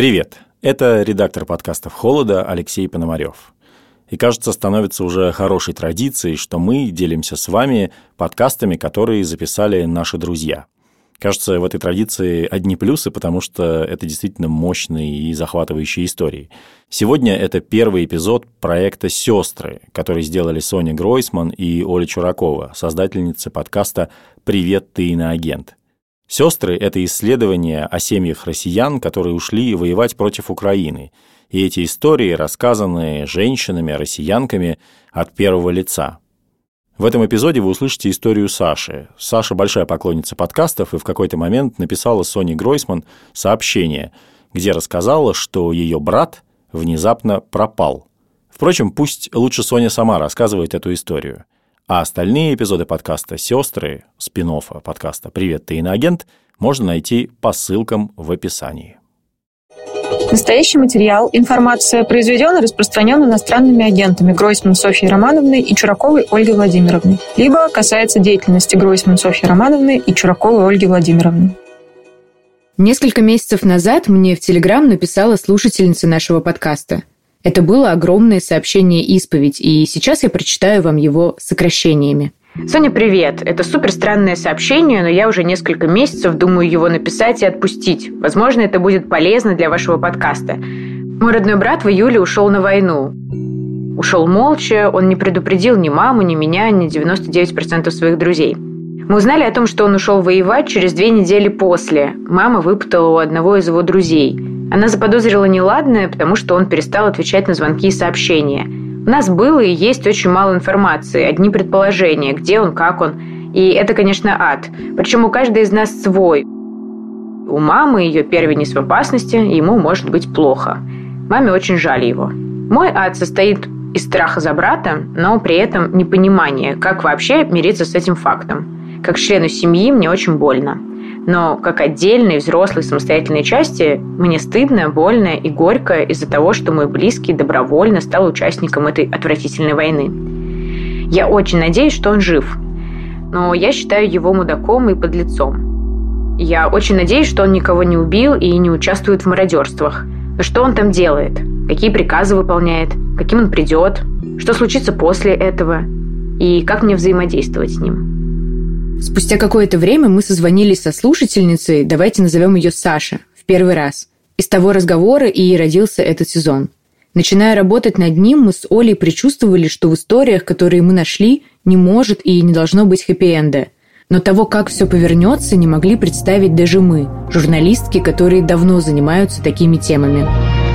Привет! Это редактор подкастов «Холода» Алексей Пономарев. И кажется, становится уже хорошей традицией, что мы делимся с вами подкастами, которые записали наши друзья. Кажется, в этой традиции одни плюсы, потому что это действительно мощные и захватывающие истории. Сегодня это первый эпизод проекта «Сестры», который сделали Соня Гройсман и Оля Чуракова, создательницы подкаста «Привет, ты иноагент». Сестры – это исследование о семьях россиян, которые ушли воевать против Украины. И эти истории рассказаны женщинами, россиянками от первого лица. В этом эпизоде вы услышите историю Саши. Саша большая поклонница подкастов и в какой-то момент написала Соне Гройсман сообщение, где рассказала, что ее брат внезапно пропал. Впрочем, пусть лучше Соня сама рассказывает эту историю. А остальные эпизоды подкаста «Сестры», спин подкаста «Привет, ты иноагент» можно найти по ссылкам в описании. Настоящий материал, информация произведен и распространен иностранными агентами Гройсман Софьей Романовной и Чураковой Ольгой Владимировной, либо касается деятельности Гройсман Софьи Романовны и Чураковой Ольги Владимировны. Несколько месяцев назад мне в Телеграм написала слушательница нашего подкаста. Это было огромное сообщение-исповедь, и сейчас я прочитаю вам его сокращениями. Соня, привет. Это супер странное сообщение, но я уже несколько месяцев думаю его написать и отпустить. Возможно, это будет полезно для вашего подкаста. Мой родной брат в июле ушел на войну. Ушел молча, он не предупредил ни маму, ни меня, ни 99% своих друзей. Мы узнали о том, что он ушел воевать через две недели после. Мама выпытала у одного из его друзей – она заподозрила неладное, потому что он перестал отвечать на звонки и сообщения. У нас было и есть очень мало информации, одни предположения, где он, как он. И это, конечно, ад. Причем у каждой из нас свой. У мамы ее первенец в опасности, ему может быть плохо. Маме очень жаль его. Мой ад состоит из страха за брата, но при этом непонимания, как вообще мириться с этим фактом. Как члену семьи мне очень больно. Но как отдельной, взрослой, самостоятельной части мне стыдно, больно и горько из-за того, что мой близкий добровольно стал участником этой отвратительной войны. Я очень надеюсь, что он жив. Но я считаю его мудаком и подлецом. Я очень надеюсь, что он никого не убил и не участвует в мародерствах. Но что он там делает? Какие приказы выполняет? Каким он придет? Что случится после этого? И как мне взаимодействовать с ним? Спустя какое-то время мы созвонились со слушательницей, давайте назовем ее Саша, в первый раз. Из того разговора и родился этот сезон. Начиная работать над ним, мы с Олей предчувствовали, что в историях, которые мы нашли, не может и не должно быть хэппи-энда. Но того, как все повернется, не могли представить даже мы, журналистки, которые давно занимаются такими темами.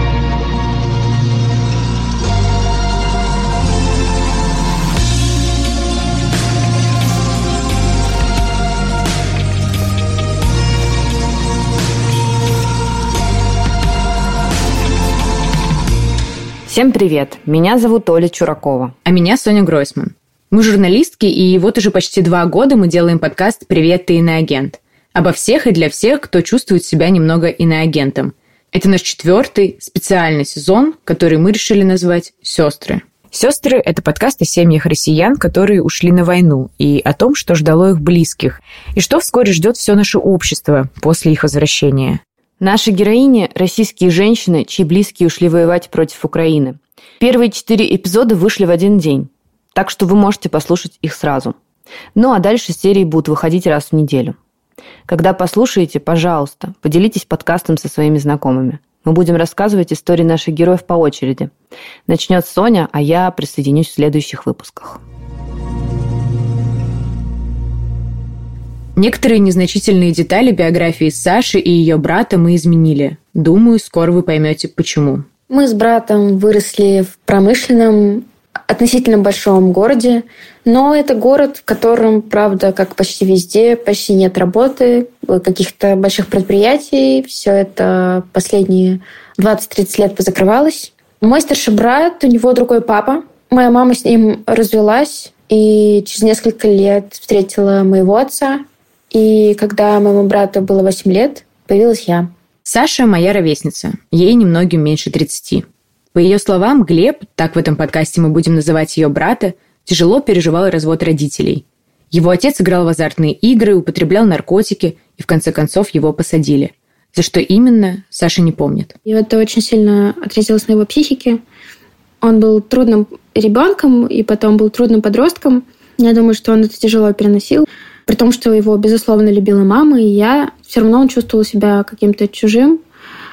Всем привет! Меня зовут Оля Чуракова. А меня Соня Гройсман. Мы журналистки, и вот уже почти два года мы делаем подкаст «Привет, ты иноагент». Обо всех и для всех, кто чувствует себя немного иноагентом. Это наш четвертый специальный сезон, который мы решили назвать «Сестры». «Сестры» — это подкаст о семьях россиян, которые ушли на войну, и о том, что ждало их близких, и что вскоре ждет все наше общество после их возвращения. Наши героини – российские женщины, чьи близкие ушли воевать против Украины. Первые четыре эпизода вышли в один день, так что вы можете послушать их сразу. Ну а дальше серии будут выходить раз в неделю. Когда послушаете, пожалуйста, поделитесь подкастом со своими знакомыми. Мы будем рассказывать истории наших героев по очереди. Начнет Соня, а я присоединюсь в следующих выпусках. Некоторые незначительные детали биографии Саши и ее брата мы изменили. Думаю, скоро вы поймете, почему. Мы с братом выросли в промышленном, относительно большом городе, но это город, в котором, правда, как почти везде, почти нет работы, каких-то больших предприятий. Все это последние 20-30 лет позакрывалось. Мой старший брат, у него другой папа. Моя мама с ним развелась, и через несколько лет встретила моего отца. И когда моему брату было 8 лет, появилась я. Саша – моя ровесница. Ей немногим меньше 30. По ее словам, Глеб, так в этом подкасте мы будем называть ее брата, тяжело переживал развод родителей. Его отец играл в азартные игры, употреблял наркотики, и в конце концов его посадили. За что именно, Саша не помнит. И это очень сильно отразилось на его психике. Он был трудным ребенком и потом был трудным подростком. Я думаю, что он это тяжело переносил. При том, что его, безусловно, любила мама, и я, все равно он чувствовал себя каким-то чужим.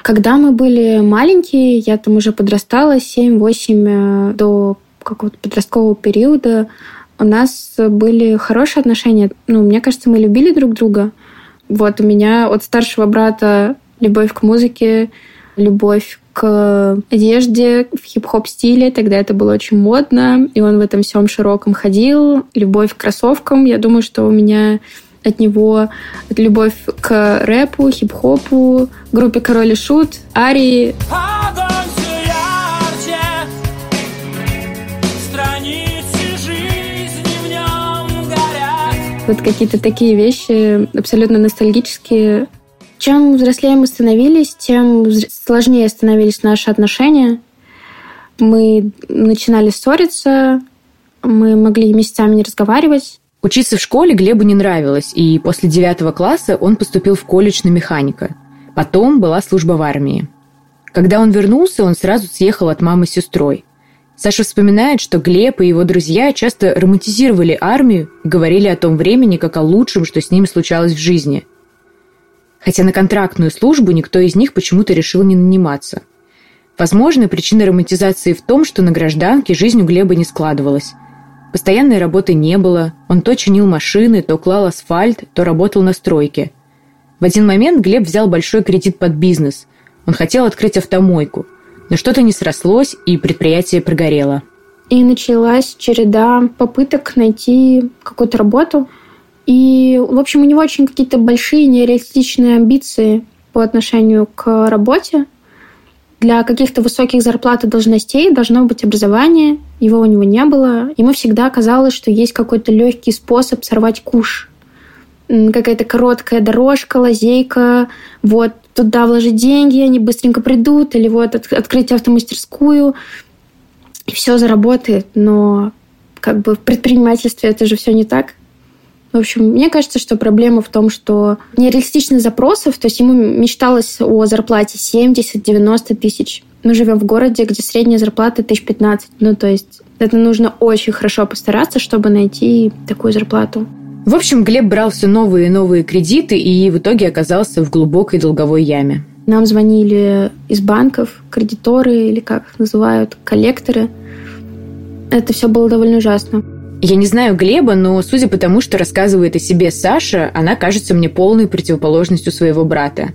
Когда мы были маленькие, я там уже подрастала, 7-8 э, до какого-то подросткового периода, у нас были хорошие отношения. Ну, мне кажется, мы любили друг друга. Вот у меня от старшего брата любовь к музыке, любовь к одежде в хип-хоп стиле. Тогда это было очень модно, и он в этом всем широком ходил. Любовь к кроссовкам. Я думаю, что у меня от него любовь к рэпу, хип-хопу, группе Король и Шут, Арии. Вот какие-то такие вещи абсолютно ностальгические. Чем взрослее мы становились, тем сложнее становились наши отношения. Мы начинали ссориться, мы могли месяцами не разговаривать. Учиться в школе Глебу не нравилось, и после девятого класса он поступил в колледж на механика. Потом была служба в армии. Когда он вернулся, он сразу съехал от мамы с сестрой. Саша вспоминает, что Глеб и его друзья часто романтизировали армию и говорили о том времени как о лучшем, что с ними случалось в жизни. Хотя на контрактную службу никто из них почему-то решил не наниматься. Возможно, причина романтизации в том, что на гражданке жизнь у Глеба не складывалась. Постоянной работы не было, он то чинил машины, то клал асфальт, то работал на стройке. В один момент Глеб взял большой кредит под бизнес. Он хотел открыть автомойку – но что-то не срослось, и предприятие прогорело. И началась череда попыток найти какую-то работу. И, в общем, у него очень какие-то большие нереалистичные амбиции по отношению к работе. Для каких-то высоких зарплат и должностей должно быть образование. Его у него не было. Ему всегда казалось, что есть какой-то легкий способ сорвать куш. Какая-то короткая дорожка, лазейка. Вот туда вложить деньги, они быстренько придут, или вот открыть автомастерскую, и все заработает. Но как бы в предпринимательстве это же все не так. В общем, мне кажется, что проблема в том, что нереалистичных запросов, то есть ему мечталось о зарплате 70-90 тысяч. Мы живем в городе, где средняя зарплата тысяч 15. Ну, то есть это нужно очень хорошо постараться, чтобы найти такую зарплату. В общем, Глеб брал все новые и новые кредиты и в итоге оказался в глубокой долговой яме. Нам звонили из банков, кредиторы или как их называют, коллекторы. Это все было довольно ужасно. Я не знаю Глеба, но судя по тому, что рассказывает о себе Саша, она кажется мне полной противоположностью своего брата.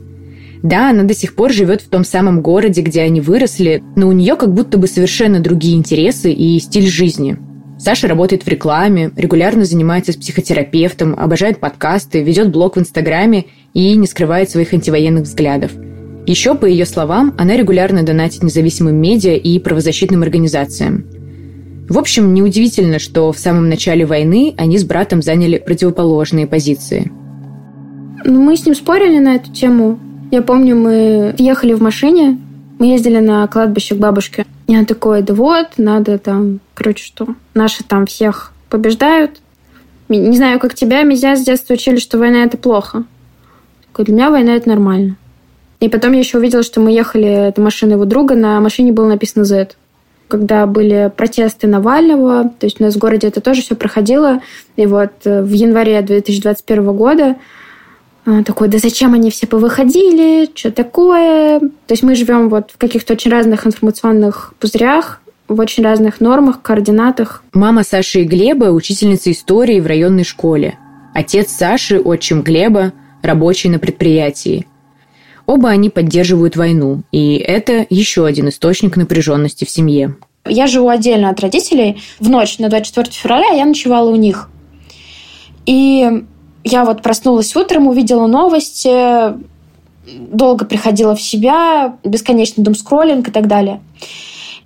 Да, она до сих пор живет в том самом городе, где они выросли, но у нее как будто бы совершенно другие интересы и стиль жизни – Саша работает в рекламе, регулярно занимается с психотерапевтом, обожает подкасты, ведет блог в Инстаграме и не скрывает своих антивоенных взглядов. Еще, по ее словам, она регулярно донатит независимым медиа и правозащитным организациям. В общем, неудивительно, что в самом начале войны они с братом заняли противоположные позиции. Ну, мы с ним спорили на эту тему. Я помню, мы ехали в машине, мы ездили на кладбище к бабушке. И он такой, да вот, надо там, короче, что, наши там всех побеждают. Не знаю, как тебя, меня с детства учили, что война – это плохо. Такой, для меня война – это нормально. И потом я еще увидела, что мы ехали, это машина его друга, на машине было написано Z. Когда были протесты Навального, то есть у нас в городе это тоже все проходило. И вот э, в январе 2021 года такой, да зачем они все повыходили, что такое. То есть мы живем вот в каких-то очень разных информационных пузырях, в очень разных нормах, координатах. Мама Саши и Глеба – учительница истории в районной школе. Отец Саши, отчим Глеба, рабочий на предприятии. Оба они поддерживают войну, и это еще один источник напряженности в семье. Я живу отдельно от родителей. В ночь на 24 февраля я ночевала у них. И я вот проснулась утром, увидела новости, долго приходила в себя, бесконечный думскроллинг и так далее.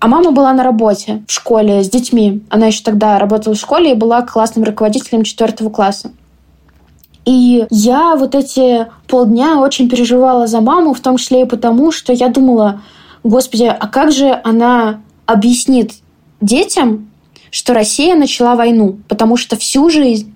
А мама была на работе в школе с детьми. Она еще тогда работала в школе и была классным руководителем четвертого класса. И я вот эти полдня очень переживала за маму, в том числе и потому, что я думала, господи, а как же она объяснит детям, что Россия начала войну? Потому что всю жизнь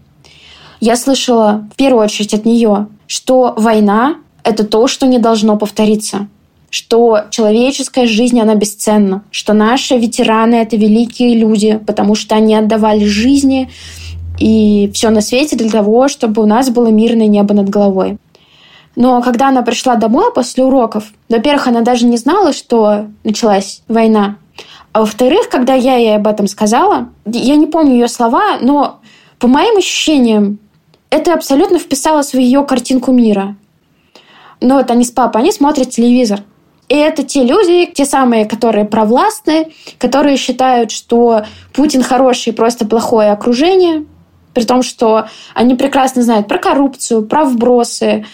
я слышала в первую очередь от нее, что война это то, что не должно повториться что человеческая жизнь, она бесценна, что наши ветераны — это великие люди, потому что они отдавали жизни и все на свете для того, чтобы у нас было мирное небо над головой. Но когда она пришла домой после уроков, во-первых, она даже не знала, что началась война. А во-вторых, когда я ей об этом сказала, я не помню ее слова, но по моим ощущениям, это абсолютно вписалось в ее картинку мира. Но вот они с папой, они смотрят телевизор. И это те люди, те самые, которые провластные, которые считают, что Путин хороший, просто плохое окружение, при том, что они прекрасно знают про коррупцию, про вбросы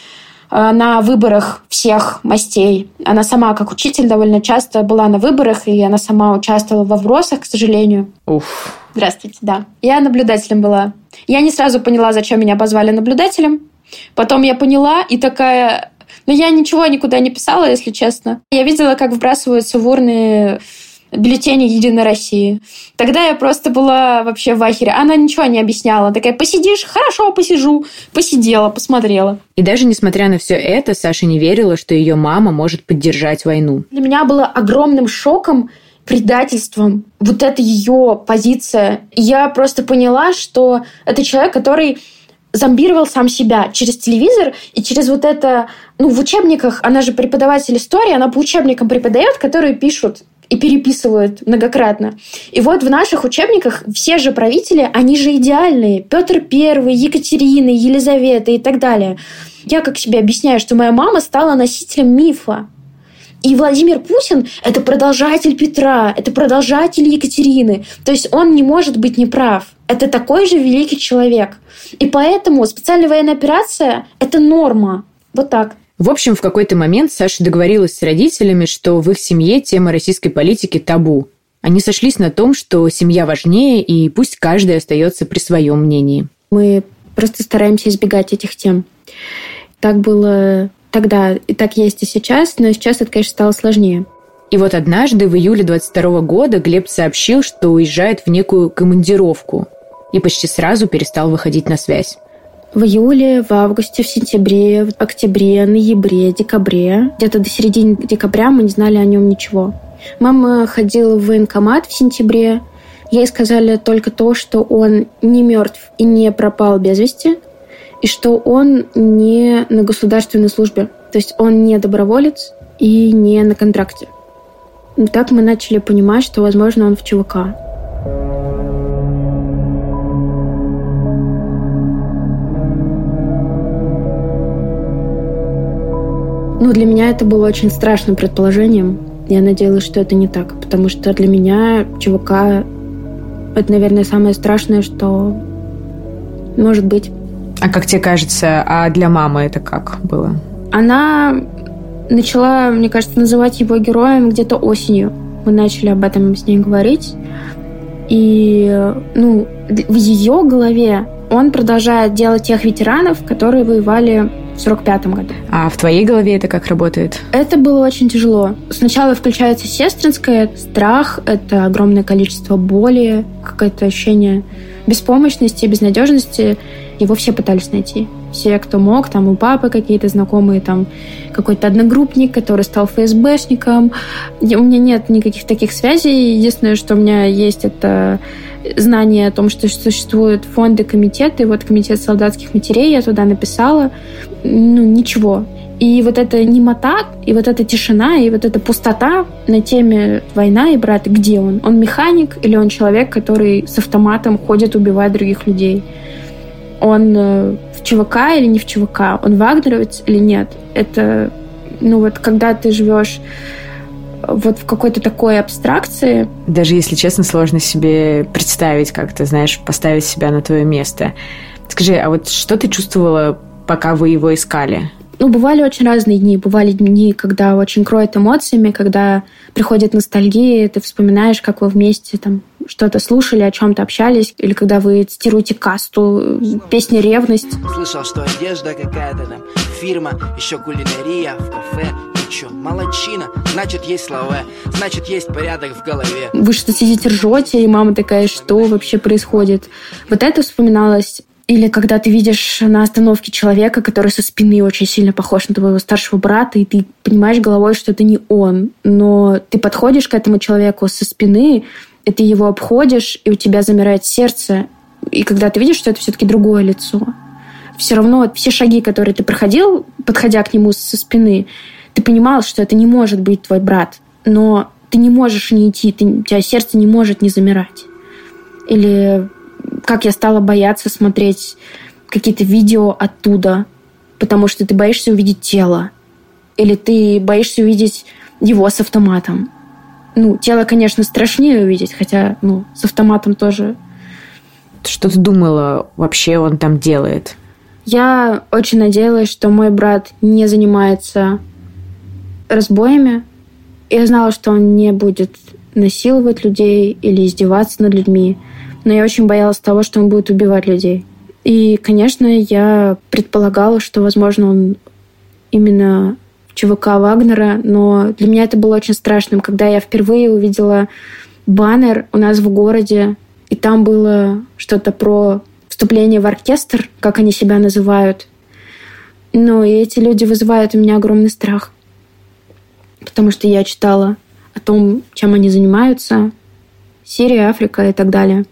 на выборах всех мастей. Она сама, как учитель, довольно часто была на выборах, и она сама участвовала во вбросах, к сожалению. Уф. Здравствуйте, да. Я наблюдателем была. Я не сразу поняла, зачем меня позвали наблюдателем. Потом я поняла и такая, но я ничего никуда не писала, если честно. Я видела, как вбрасываются в урны бюллетени Единой России. Тогда я просто была вообще в ахере. Она ничего не объясняла. Такая, посидишь? Хорошо, посижу. Посидела, посмотрела. И даже несмотря на все это, Саша не верила, что ее мама может поддержать войну. Для меня было огромным шоком предательством вот эта ее позиция. Я просто поняла, что это человек, который зомбировал сам себя через телевизор и через вот это... Ну, в учебниках, она же преподаватель истории, она по учебникам преподает, которые пишут и переписывают многократно. И вот в наших учебниках все же правители, они же идеальные. Петр Первый, Екатерина, Елизавета и так далее. Я как себе объясняю, что моя мама стала носителем мифа. И Владимир Путин – это продолжатель Петра, это продолжатель Екатерины. То есть он не может быть неправ. Это такой же великий человек. И поэтому специальная военная операция – это норма. Вот так. В общем, в какой-то момент Саша договорилась с родителями, что в их семье тема российской политики табу. Они сошлись на том, что семья важнее, и пусть каждый остается при своем мнении. Мы просто стараемся избегать этих тем. Так было тогда, и так есть и сейчас, но сейчас это, конечно, стало сложнее. И вот однажды, в июле 22 года, Глеб сообщил, что уезжает в некую командировку и почти сразу перестал выходить на связь. В июле, в августе, в сентябре, в октябре, ноябре, декабре. Где-то до середины декабря мы не знали о нем ничего. Мама ходила в военкомат в сентябре. Ей сказали только то, что он не мертв и не пропал без вести, и что он не на государственной службе. То есть он не доброволец и не на контракте. И так мы начали понимать, что, возможно, он в ЧВК. Ну, для меня это было очень страшным предположением. Я надеялась, что это не так, потому что для меня ЧВК — это, наверное, самое страшное, что может быть. А как тебе кажется, а для мамы это как было? Она начала, мне кажется, называть его героем где-то осенью. Мы начали об этом с ней говорить. И, ну, в ее голове он продолжает делать тех ветеранов, которые воевали в 45 году. А в твоей голове это как работает? Это было очень тяжело. Сначала включается сестринское, страх, это огромное количество боли, какое-то ощущение беспомощности, безнадежности. Его все пытались найти. Все, кто мог, там у папы какие-то знакомые, там какой-то одногруппник, который стал ФСБшником. У меня нет никаких таких связей. Единственное, что у меня есть, это знание о том, что существуют фонды, комитеты. Вот комитет солдатских матерей я туда написала. Ну, ничего. И вот эта немота, и вот эта тишина, и вот эта пустота на теме война и брат, где он? Он механик или он человек, который с автоматом ходит убивать других людей? Он э, в ЧВК или не в ЧВК? Он вагнеровец или нет? Это, ну вот, когда ты живешь вот в какой-то такой абстракции. Даже если честно, сложно себе представить, как ты знаешь, поставить себя на твое место. Скажи, а вот что ты чувствовала, пока вы его искали? Ну, бывали очень разные дни. Бывали дни, когда очень кроет эмоциями, когда приходит ностальгия, ты вспоминаешь, как вы вместе там что-то слушали, о чем-то общались, или когда вы цитируете касту, песни «Ревность». Слышал, что одежда какая-то там, фирма, еще кулинария в кафе, ничего, молодчина, значит, есть слова, значит, есть порядок в голове. Вы что сидите ржете, и мама такая, что вообще происходит? Вот это вспоминалось Или когда ты видишь на остановке человека, который со спины очень сильно похож на твоего старшего брата, и ты понимаешь головой, что это не он. Но ты подходишь к этому человеку со спины, и ты его обходишь, и у тебя замирает сердце. И когда ты видишь, что это все-таки другое лицо, все равно все шаги, которые ты проходил, подходя к нему со спины, ты понимал, что это не может быть твой брат. Но ты не можешь не идти, ты, у тебя сердце не может не замирать. Или как я стала бояться смотреть какие-то видео оттуда, потому что ты боишься увидеть тело. Или ты боишься увидеть его с автоматом. Ну, тело, конечно, страшнее увидеть, хотя, ну, с автоматом тоже. Что ты думала вообще он там делает? Я очень надеялась, что мой брат не занимается разбоями. Я знала, что он не будет насиловать людей или издеваться над людьми но я очень боялась того, что он будет убивать людей. И, конечно, я предполагала, что, возможно, он именно ЧВК Вагнера, но для меня это было очень страшным, когда я впервые увидела баннер у нас в городе, и там было что-то про вступление в оркестр, как они себя называют. Ну, и эти люди вызывают у меня огромный страх, потому что я читала о том, чем они занимаются, Сирия, Африка и так далее.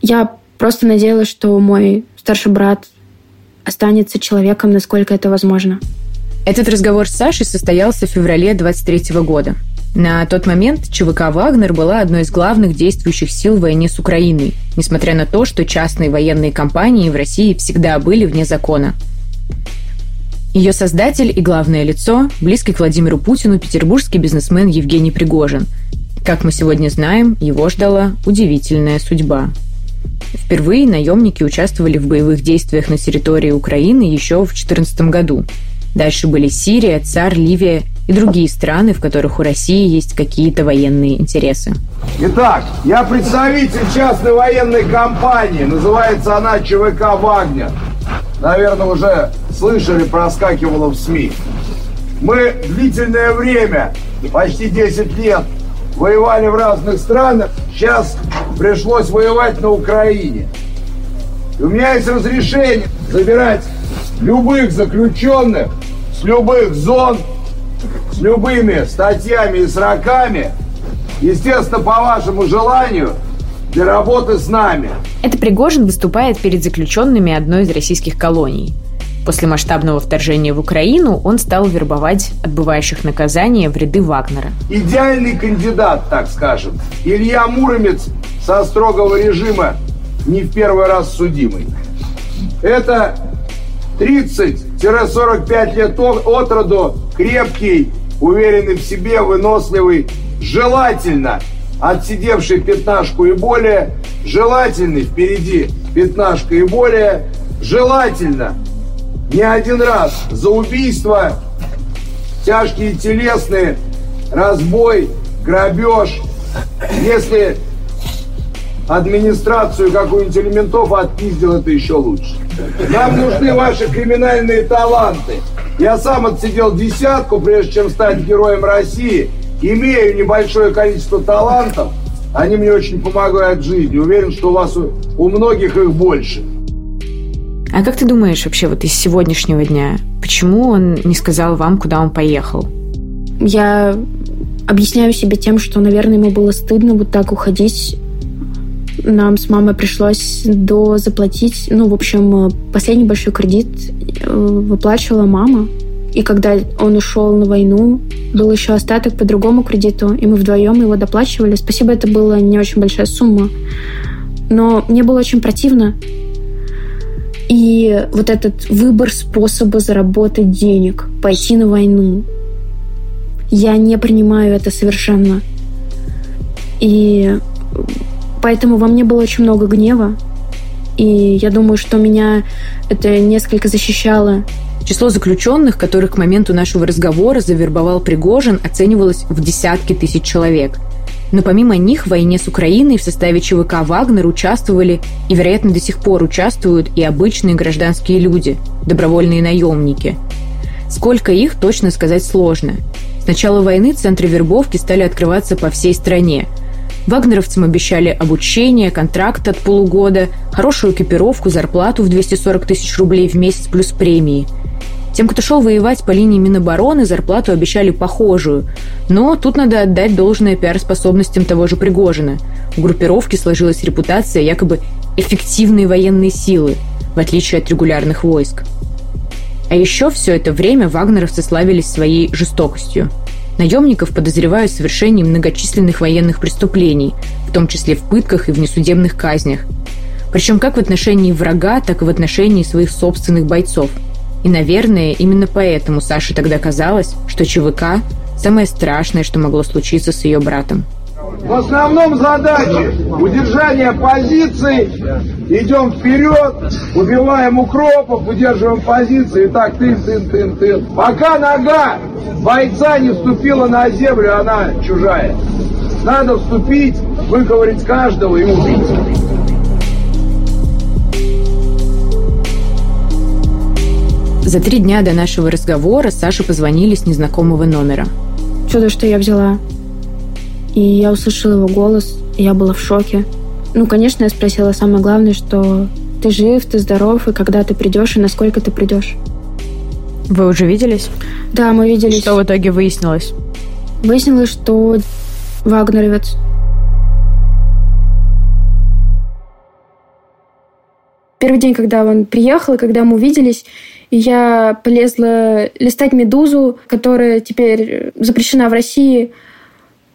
Я просто надеялась, что мой старший брат останется человеком, насколько это возможно. Этот разговор с Сашей состоялся в феврале 23 года. На тот момент ЧВК «Вагнер» была одной из главных действующих сил в войне с Украиной, несмотря на то, что частные военные компании в России всегда были вне закона. Ее создатель и главное лицо – близкий к Владимиру Путину петербургский бизнесмен Евгений Пригожин. Как мы сегодня знаем, его ждала удивительная судьба – Впервые наемники участвовали в боевых действиях на территории Украины еще в 2014 году. Дальше были Сирия, ЦАР, Ливия и другие страны, в которых у России есть какие-то военные интересы. Итак, я представитель частной военной компании. Называется она ЧВК «Вагнер». Наверное, уже слышали, проскакивало в СМИ. Мы длительное время, почти 10 лет, воевали в разных странах. Сейчас пришлось воевать на Украине. И у меня есть разрешение забирать любых заключенных с любых зон, с любыми статьями и сроками, естественно, по вашему желанию, для работы с нами. Это Пригожин выступает перед заключенными одной из российских колоний – После масштабного вторжения в Украину он стал вербовать отбывающих наказания в ряды Вагнера. Идеальный кандидат, так скажем. Илья Муромец со строгого режима не в первый раз судимый. Это 30-45 лет от роду, крепкий, уверенный в себе, выносливый, желательно отсидевший пятнашку и более, желательный впереди пятнашка и более, желательно не один раз за убийство, тяжкие телесные, разбой, грабеж. Если администрацию какую-нибудь элементов отпиздил, это еще лучше. Нам нужны ваши криминальные таланты. Я сам отсидел десятку, прежде чем стать героем России. Имею небольшое количество талантов. Они мне очень помогают в жизни. Уверен, что у вас у, многих их больше. А как ты думаешь вообще вот из сегодняшнего дня, почему он не сказал вам, куда он поехал? Я объясняю себе тем, что, наверное, ему было стыдно вот так уходить. Нам с мамой пришлось до заплатить. Ну, в общем, последний большой кредит э, выплачивала мама. И когда он ушел на войну, был еще остаток по другому кредиту, и мы вдвоем его доплачивали. Спасибо, это была не очень большая сумма. Но мне было очень противно, и вот этот выбор способа заработать денег, пойти на войну, я не принимаю это совершенно. И поэтому во мне было очень много гнева. И я думаю, что меня это несколько защищало. Число заключенных, которых к моменту нашего разговора завербовал Пригожин, оценивалось в десятки тысяч человек – но помимо них в войне с Украиной в составе ЧВК «Вагнер» участвовали и, вероятно, до сих пор участвуют и обычные гражданские люди, добровольные наемники. Сколько их, точно сказать сложно. С начала войны центры вербовки стали открываться по всей стране. Вагнеровцам обещали обучение, контракт от полугода, хорошую экипировку, зарплату в 240 тысяч рублей в месяц плюс премии. Тем, кто шел воевать по линии Минобороны, зарплату обещали похожую. Но тут надо отдать должное пиар-способностям того же Пригожина. У группировки сложилась репутация якобы эффективной военной силы, в отличие от регулярных войск. А еще все это время вагнеровцы славились своей жестокостью – Наемников подозревают в совершении многочисленных военных преступлений, в том числе в пытках и в казнях. Причем как в отношении врага, так и в отношении своих собственных бойцов. И, наверное, именно поэтому Саше тогда казалось, что ЧВК – самое страшное, что могло случиться с ее братом. В основном задачи удержание позиций, идем вперед, убиваем укропов, удерживаем позиции, и так тын, тын, тын, тын. Пока нога бойца не вступила на землю, она чужая. Надо вступить, выговорить каждого и убить. За три дня до нашего разговора Саше позвонили с незнакомого номера. Чудо, что я взяла. И я услышала его голос, и я была в шоке. Ну, конечно, я спросила самое главное, что ты жив, ты здоров, и когда ты придешь, и насколько ты придешь. Вы уже виделись? Да, мы виделись. Что в итоге выяснилось? Выяснилось, что вагнеровец. Первый день, когда он приехал, и когда мы увиделись, я полезла листать «Медузу», которая теперь запрещена в России –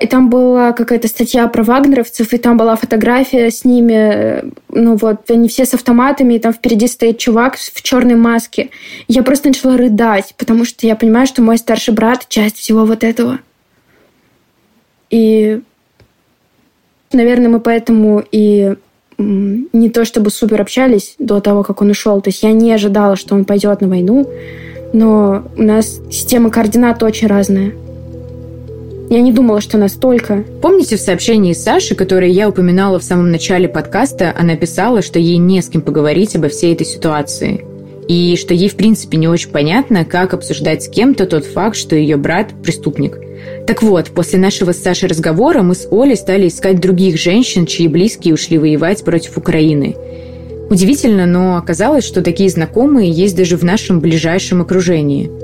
и там была какая-то статья про вагнеровцев, и там была фотография с ними. Ну вот, они все с автоматами, и там впереди стоит чувак в черной маске. я просто начала рыдать, потому что я понимаю, что мой старший брат — часть всего вот этого. И, наверное, мы поэтому и не то чтобы супер общались до того, как он ушел. То есть я не ожидала, что он пойдет на войну, но у нас система координат очень разная. Я не думала, что настолько. Помните в сообщении Саши, которое я упоминала в самом начале подкаста, она писала, что ей не с кем поговорить обо всей этой ситуации. И что ей, в принципе, не очень понятно, как обсуждать с кем-то тот факт, что ее брат – преступник. Так вот, после нашего с Сашей разговора мы с Олей стали искать других женщин, чьи близкие ушли воевать против Украины. Удивительно, но оказалось, что такие знакомые есть даже в нашем ближайшем окружении –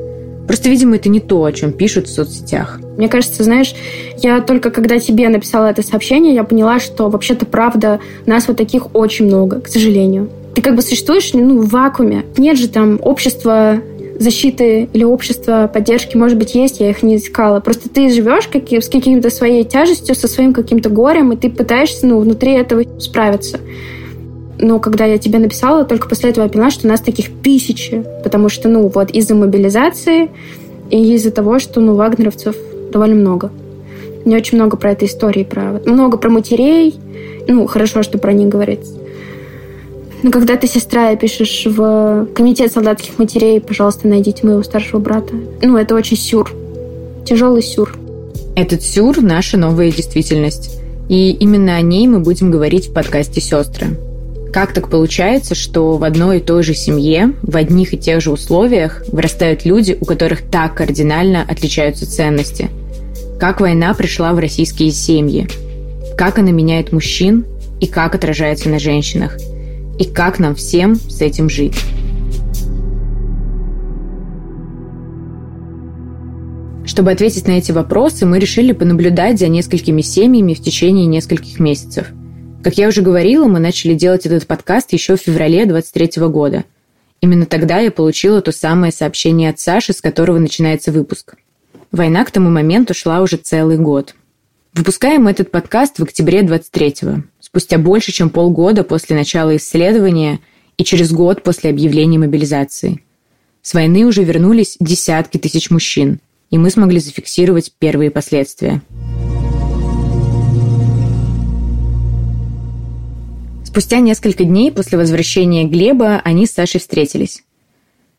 Просто, видимо, это не то, о чем пишут в соцсетях. Мне кажется, знаешь, я только когда тебе написала это сообщение, я поняла, что вообще-то правда нас вот таких очень много, к сожалению. Ты как бы существуешь ну, в вакууме. Нет же там общества защиты или общества поддержки, может быть, есть, я их не искала. Просто ты живешь как, с каким-то своей тяжестью, со своим каким-то горем, и ты пытаешься ну, внутри этого справиться. Но когда я тебе написала, только после этого я поняла, что у нас таких тысячи. Потому что, ну, вот из-за мобилизации и из-за того, что, ну, вагнеровцев довольно много. Не очень много про этой истории, про много про матерей. Ну, хорошо, что про них говорится. Но когда ты сестра и пишешь в комитет солдатских матерей, пожалуйста, найдите моего старшего брата. Ну, это очень сюр. Тяжелый сюр. Этот сюр – наша новая действительность. И именно о ней мы будем говорить в подкасте «Сестры». Как так получается, что в одной и той же семье, в одних и тех же условиях вырастают люди, у которых так кардинально отличаются ценности? Как война пришла в российские семьи? Как она меняет мужчин и как отражается на женщинах? И как нам всем с этим жить? Чтобы ответить на эти вопросы, мы решили понаблюдать за несколькими семьями в течение нескольких месяцев – как я уже говорила, мы начали делать этот подкаст еще в феврале 23 года. Именно тогда я получила то самое сообщение от Саши, с которого начинается выпуск. Война к тому моменту шла уже целый год. Выпускаем этот подкаст в октябре 23-го, спустя больше, чем полгода после начала исследования и через год после объявления мобилизации. С войны уже вернулись десятки тысяч мужчин, и мы смогли зафиксировать первые последствия – Спустя несколько дней после возвращения Глеба они с Сашей встретились.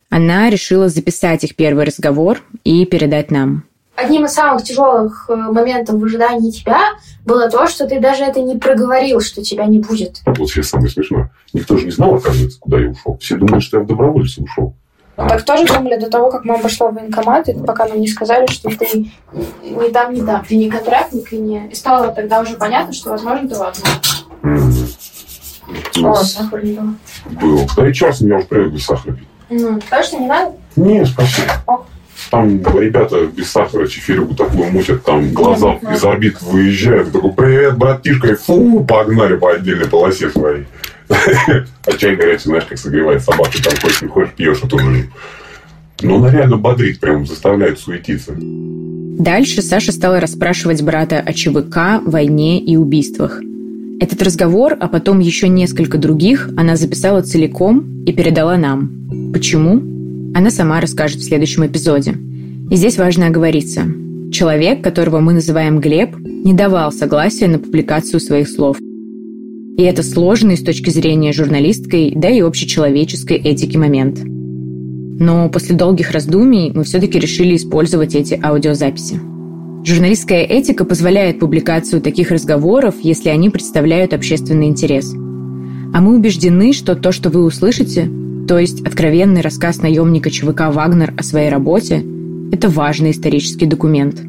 Она решила записать их первый разговор и передать нам. Одним из самых тяжелых э, моментов в ожидании тебя было то, что ты даже это не проговорил, что тебя не будет. Вот сейчас самое смешное. Никто же не знал, оказывается, куда я ушел. Все думали, что я в добровольце ушел. Так тоже думали до того, как мама пошла в военкомат, и пока нам не сказали, что ты не там, не там, ты не контрактник, и не... И стало тогда уже понятно, что, возможно, ты ладно. О, сахар не было. Был. Да и час я уже привык без сахара пить. Ну, точно не надо? Не, спасибо. Ох. Там ребята без сахара чефирку такую мутят, там глаза из орбит выезжают. Такой, привет, братишка, и фу, погнали по отдельной полосе своей. А чай горячий, знаешь, как согревает собаку, там хочешь не хочешь, пьешь эту жизнь. Но она реально бодрит, прям заставляет суетиться. Дальше Саша стала расспрашивать брата о ЧВК, войне и убийствах. Этот разговор, а потом еще несколько других, она записала целиком и передала нам. Почему? Она сама расскажет в следующем эпизоде. И здесь важно оговориться. Человек, которого мы называем Глеб, не давал согласия на публикацию своих слов. И это сложный с точки зрения журналистской, да и общечеловеческой этики момент. Но после долгих раздумий мы все-таки решили использовать эти аудиозаписи. Журналистская этика позволяет публикацию таких разговоров, если они представляют общественный интерес. А мы убеждены, что то, что вы услышите, то есть откровенный рассказ наемника ЧВК «Вагнер» о своей работе, это важный исторический документ.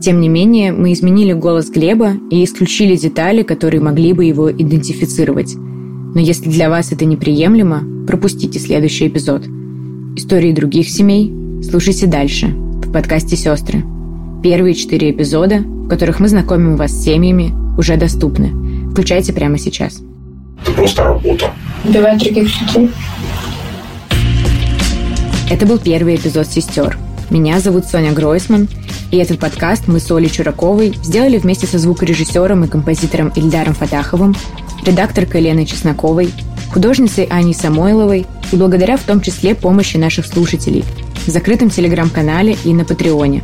Тем не менее, мы изменили голос Глеба и исключили детали, которые могли бы его идентифицировать. Но если для вас это неприемлемо, пропустите следующий эпизод. Истории других семей слушайте дальше в подкасте «Сестры». Первые четыре эпизода, в которых мы знакомим вас с семьями, уже доступны. Включайте прямо сейчас. Это просто работа. Убивать других людей. Это был первый эпизод «Сестер». Меня зовут Соня Гройсман, и этот подкаст мы с Олей Чураковой сделали вместе со звукорежиссером и композитором Ильдаром Фатаховым, редакторкой Леной Чесноковой, художницей Аней Самойловой и благодаря в том числе помощи наших слушателей в закрытом телеграм-канале и на Патреоне.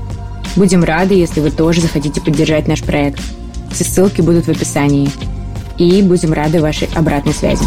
Будем рады, если вы тоже захотите поддержать наш проект. Все ссылки будут в описании. И будем рады вашей обратной связи.